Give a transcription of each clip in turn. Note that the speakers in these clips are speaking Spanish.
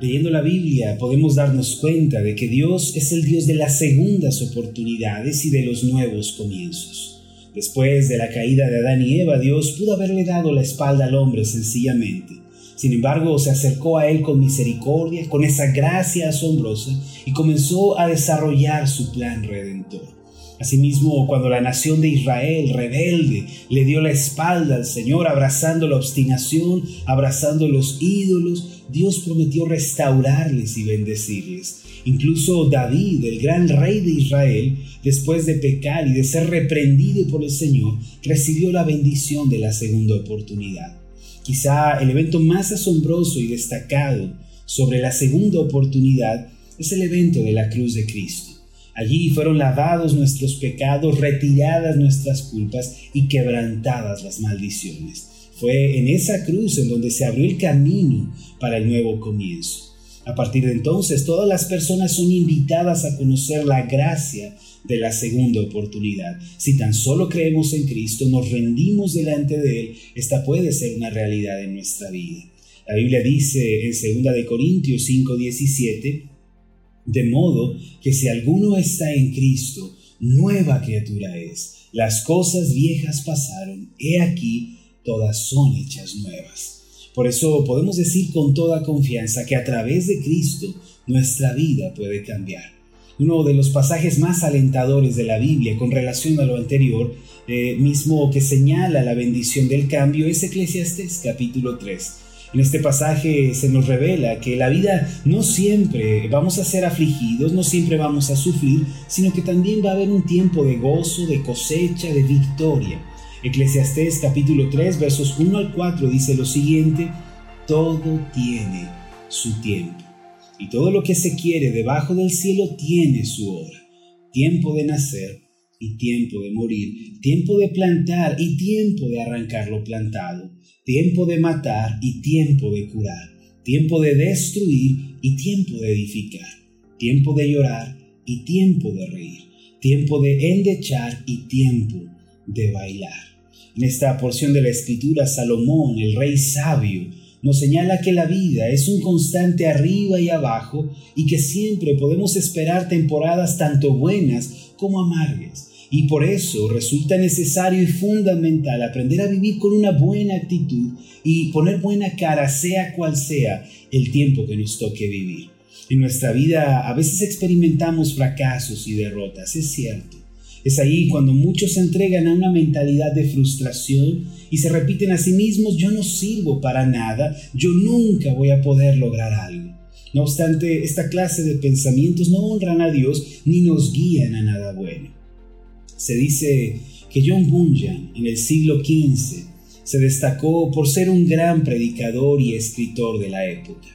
Leyendo la Biblia podemos darnos cuenta de que Dios es el Dios de las segundas oportunidades y de los nuevos comienzos. Después de la caída de Adán y Eva, Dios pudo haberle dado la espalda al hombre sencillamente. Sin embargo, se acercó a él con misericordia, con esa gracia asombrosa, y comenzó a desarrollar su plan redentor. Asimismo, cuando la nación de Israel, rebelde, le dio la espalda al Señor, abrazando la obstinación, abrazando los ídolos, Dios prometió restaurarles y bendecirles. Incluso David, el gran rey de Israel, después de pecar y de ser reprendido por el Señor, recibió la bendición de la segunda oportunidad. Quizá el evento más asombroso y destacado sobre la segunda oportunidad es el evento de la cruz de Cristo. Allí fueron lavados nuestros pecados, retiradas nuestras culpas y quebrantadas las maldiciones. Fue en esa cruz en donde se abrió el camino para el nuevo comienzo. A partir de entonces, todas las personas son invitadas a conocer la gracia de la segunda oportunidad. Si tan solo creemos en Cristo, nos rendimos delante de Él, esta puede ser una realidad en nuestra vida. La Biblia dice en 2 de Corintios 5:17, de modo que si alguno está en Cristo, nueva criatura es. Las cosas viejas pasaron, he aquí, todas son hechas nuevas. Por eso podemos decir con toda confianza que a través de Cristo nuestra vida puede cambiar. Uno de los pasajes más alentadores de la Biblia con relación a lo anterior, eh, mismo que señala la bendición del cambio, es Eclesiastes capítulo 3 en este pasaje se nos revela que la vida no siempre vamos a ser afligidos, no siempre vamos a sufrir, sino que también va a haber un tiempo de gozo, de cosecha, de victoria. Eclesiastés capítulo 3 versos 1 al 4 dice lo siguiente, todo tiene su tiempo. Y todo lo que se quiere debajo del cielo tiene su hora. Tiempo de nacer y tiempo de morir, tiempo de plantar y tiempo de arrancar lo plantado tiempo de matar y tiempo de curar, tiempo de destruir y tiempo de edificar, tiempo de llorar y tiempo de reír, tiempo de endechar y tiempo de bailar. En esta porción de la escritura, Salomón, el rey sabio, nos señala que la vida es un constante arriba y abajo y que siempre podemos esperar temporadas tanto buenas como amargas y por eso resulta necesario y fundamental aprender a vivir con una buena actitud y poner buena cara sea cual sea el tiempo que nos toque vivir. En nuestra vida a veces experimentamos fracasos y derrotas, es cierto. Es ahí cuando muchos se entregan a una mentalidad de frustración y se repiten a sí mismos, yo no sirvo para nada, yo nunca voy a poder lograr algo. No obstante, esta clase de pensamientos no honran a Dios ni nos guían a nada bueno. Se dice que John Bunyan en el siglo XV se destacó por ser un gran predicador y escritor de la época.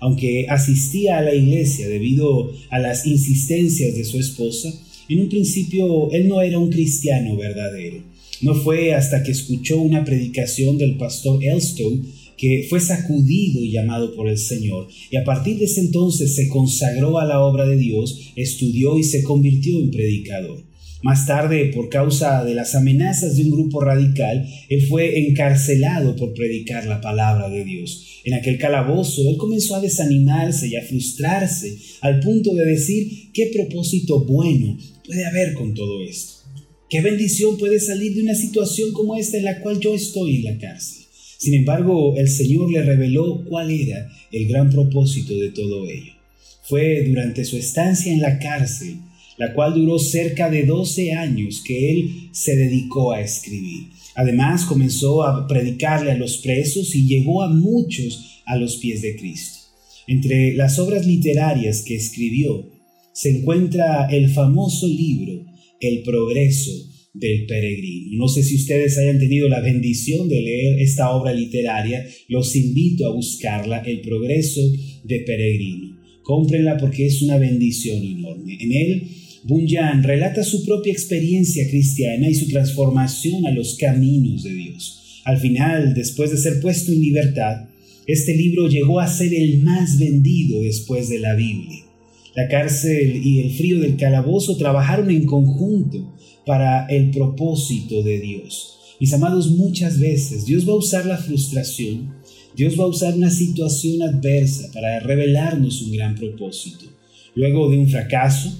Aunque asistía a la iglesia debido a las insistencias de su esposa, en un principio él no era un cristiano verdadero. No fue hasta que escuchó una predicación del pastor Elstow que fue sacudido y llamado por el Señor, y a partir de ese entonces se consagró a la obra de Dios, estudió y se convirtió en predicador. Más tarde, por causa de las amenazas de un grupo radical, él fue encarcelado por predicar la palabra de Dios. En aquel calabozo, él comenzó a desanimarse y a frustrarse, al punto de decir, ¿qué propósito bueno puede haber con todo esto? ¿Qué bendición puede salir de una situación como esta en la cual yo estoy en la cárcel? Sin embargo, el Señor le reveló cuál era el gran propósito de todo ello. Fue durante su estancia en la cárcel la cual duró cerca de 12 años que él se dedicó a escribir. Además comenzó a predicarle a los presos y llevó a muchos a los pies de Cristo. Entre las obras literarias que escribió se encuentra el famoso libro El progreso del peregrino. No sé si ustedes hayan tenido la bendición de leer esta obra literaria, los invito a buscarla, El progreso del peregrino. Cómprenla porque es una bendición enorme. En él Bunyan relata su propia experiencia cristiana y su transformación a los caminos de Dios. Al final, después de ser puesto en libertad, este libro llegó a ser el más vendido después de la Biblia. La cárcel y el frío del calabozo trabajaron en conjunto para el propósito de Dios. Mis amados, muchas veces Dios va a usar la frustración, Dios va a usar una situación adversa para revelarnos un gran propósito. Luego de un fracaso,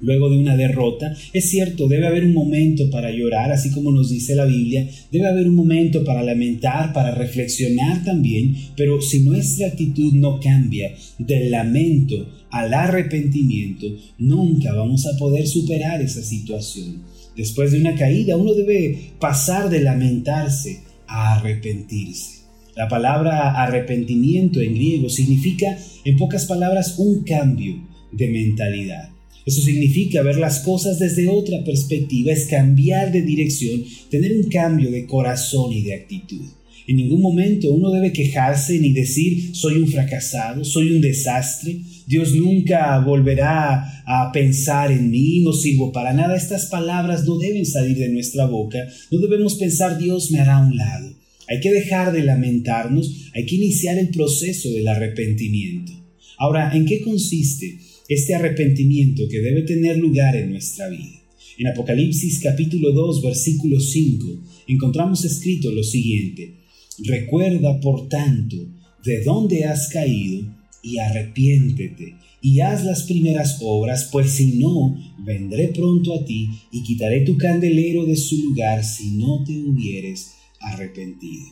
luego de una derrota. Es cierto, debe haber un momento para llorar, así como nos dice la Biblia, debe haber un momento para lamentar, para reflexionar también, pero si nuestra actitud no cambia del lamento al arrepentimiento, nunca vamos a poder superar esa situación. Después de una caída, uno debe pasar de lamentarse a arrepentirse. La palabra arrepentimiento en griego significa, en pocas palabras, un cambio de mentalidad. Eso significa ver las cosas desde otra perspectiva, es cambiar de dirección, tener un cambio de corazón y de actitud. En ningún momento uno debe quejarse ni decir soy un fracasado, soy un desastre, Dios nunca volverá a pensar en mí, no sirvo para nada. Estas palabras no deben salir de nuestra boca, no debemos pensar Dios me hará a un lado. Hay que dejar de lamentarnos, hay que iniciar el proceso del arrepentimiento. Ahora, ¿en qué consiste? Este arrepentimiento que debe tener lugar en nuestra vida. En Apocalipsis capítulo 2 versículo 5 encontramos escrito lo siguiente, Recuerda por tanto de dónde has caído y arrepiéntete y haz las primeras obras, pues si no, vendré pronto a ti y quitaré tu candelero de su lugar si no te hubieres arrepentido.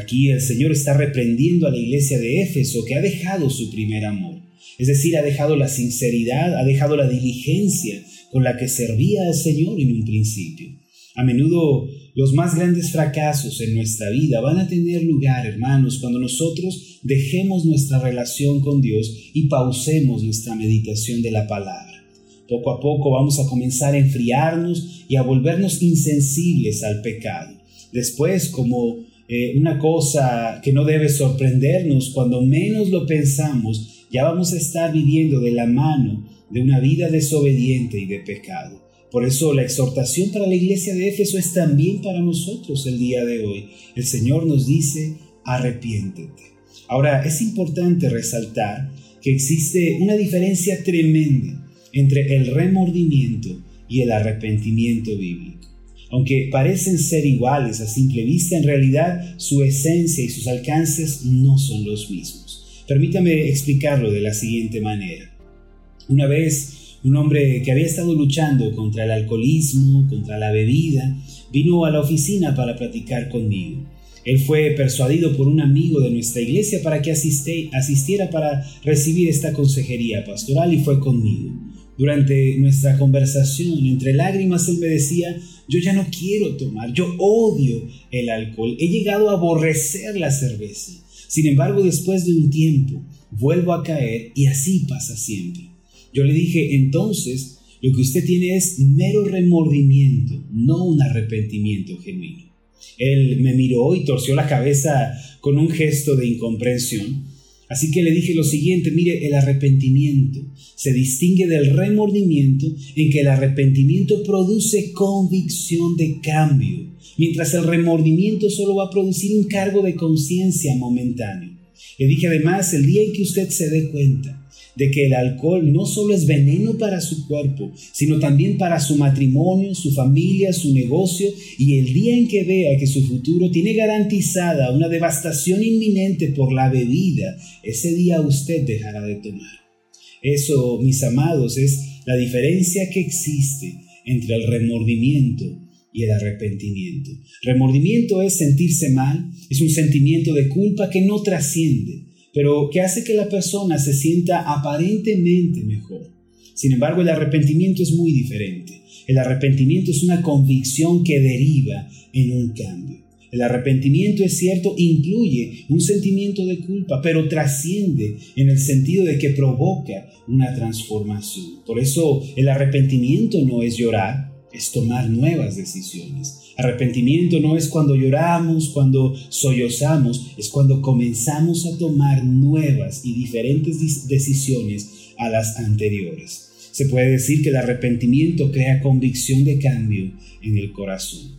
Aquí el Señor está reprendiendo a la iglesia de Éfeso que ha dejado su primer amor. Es decir, ha dejado la sinceridad, ha dejado la diligencia con la que servía al Señor en un principio. A menudo los más grandes fracasos en nuestra vida van a tener lugar, hermanos, cuando nosotros dejemos nuestra relación con Dios y pausemos nuestra meditación de la palabra. Poco a poco vamos a comenzar a enfriarnos y a volvernos insensibles al pecado. Después, como eh, una cosa que no debe sorprendernos, cuando menos lo pensamos, ya vamos a estar viviendo de la mano de una vida desobediente y de pecado. Por eso la exhortación para la iglesia de Éfeso es también para nosotros el día de hoy. El Señor nos dice, arrepiéntete. Ahora, es importante resaltar que existe una diferencia tremenda entre el remordimiento y el arrepentimiento bíblico. Aunque parecen ser iguales a simple vista, en realidad su esencia y sus alcances no son los mismos. Permítame explicarlo de la siguiente manera. Una vez, un hombre que había estado luchando contra el alcoholismo, contra la bebida, vino a la oficina para platicar conmigo. Él fue persuadido por un amigo de nuestra iglesia para que asistiera para recibir esta consejería pastoral y fue conmigo. Durante nuestra conversación, entre lágrimas, él me decía, yo ya no quiero tomar, yo odio el alcohol, he llegado a aborrecer la cerveza. Sin embargo, después de un tiempo, vuelvo a caer y así pasa siempre. Yo le dije, entonces, lo que usted tiene es mero remordimiento, no un arrepentimiento genuino. Él me miró y torció la cabeza con un gesto de incomprensión. Así que le dije lo siguiente, mire, el arrepentimiento se distingue del remordimiento en que el arrepentimiento produce convicción de cambio, mientras el remordimiento solo va a producir un cargo de conciencia momentáneo. Le dije además, el día en que usted se dé cuenta de que el alcohol no solo es veneno para su cuerpo, sino también para su matrimonio, su familia, su negocio, y el día en que vea que su futuro tiene garantizada una devastación inminente por la bebida, ese día usted dejará de tomar. Eso, mis amados, es la diferencia que existe entre el remordimiento y el arrepentimiento. Remordimiento es sentirse mal, es un sentimiento de culpa que no trasciende, pero que hace que la persona se sienta aparentemente mejor. Sin embargo, el arrepentimiento es muy diferente. El arrepentimiento es una convicción que deriva en un cambio. El arrepentimiento, es cierto, incluye un sentimiento de culpa, pero trasciende en el sentido de que provoca una transformación. Por eso el arrepentimiento no es llorar, es tomar nuevas decisiones. Arrepentimiento no es cuando lloramos, cuando sollozamos, es cuando comenzamos a tomar nuevas y diferentes decisiones a las anteriores. Se puede decir que el arrepentimiento crea convicción de cambio en el corazón.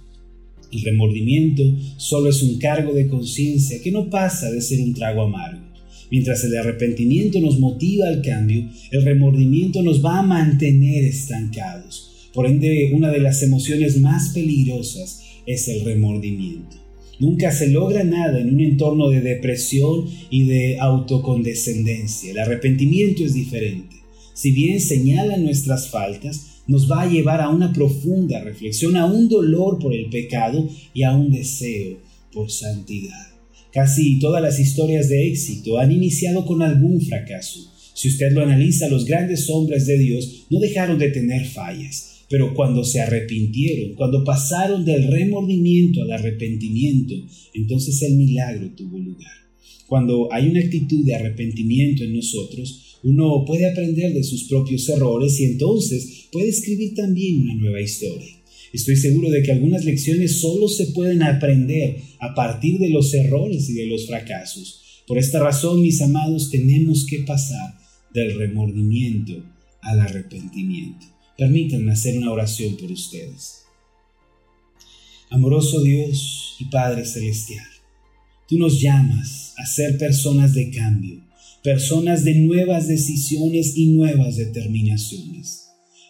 El remordimiento solo es un cargo de conciencia que no pasa de ser un trago amargo. Mientras el arrepentimiento nos motiva al cambio, el remordimiento nos va a mantener estancados por ende, una de las emociones más peligrosas es el remordimiento. Nunca se logra nada en un entorno de depresión y de autocondescendencia. El arrepentimiento es diferente. Si bien señala nuestras faltas, nos va a llevar a una profunda reflexión, a un dolor por el pecado y a un deseo por santidad. Casi todas las historias de éxito han iniciado con algún fracaso. Si usted lo analiza, los grandes hombres de Dios no dejaron de tener fallas, pero cuando se arrepintieron, cuando pasaron del remordimiento al arrepentimiento, entonces el milagro tuvo lugar. Cuando hay una actitud de arrepentimiento en nosotros, uno puede aprender de sus propios errores y entonces puede escribir también una nueva historia. Estoy seguro de que algunas lecciones solo se pueden aprender a partir de los errores y de los fracasos. Por esta razón, mis amados, tenemos que pasar del remordimiento al arrepentimiento. Permítanme hacer una oración por ustedes. Amoroso Dios y Padre Celestial, tú nos llamas a ser personas de cambio, personas de nuevas decisiones y nuevas determinaciones.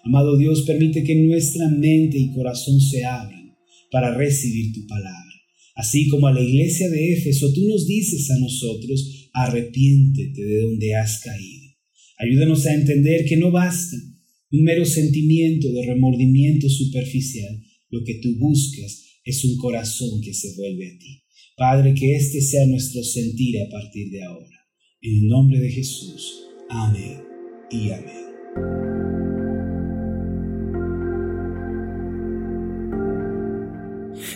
Amado Dios, permite que nuestra mente y corazón se abran para recibir tu palabra. Así como a la iglesia de Éfeso, tú nos dices a nosotros, arrepiéntete de donde has caído. Ayúdanos a entender que no basta un mero sentimiento de remordimiento superficial. Lo que tú buscas es un corazón que se vuelve a ti. Padre, que este sea nuestro sentir a partir de ahora. En el nombre de Jesús. Amén y amén.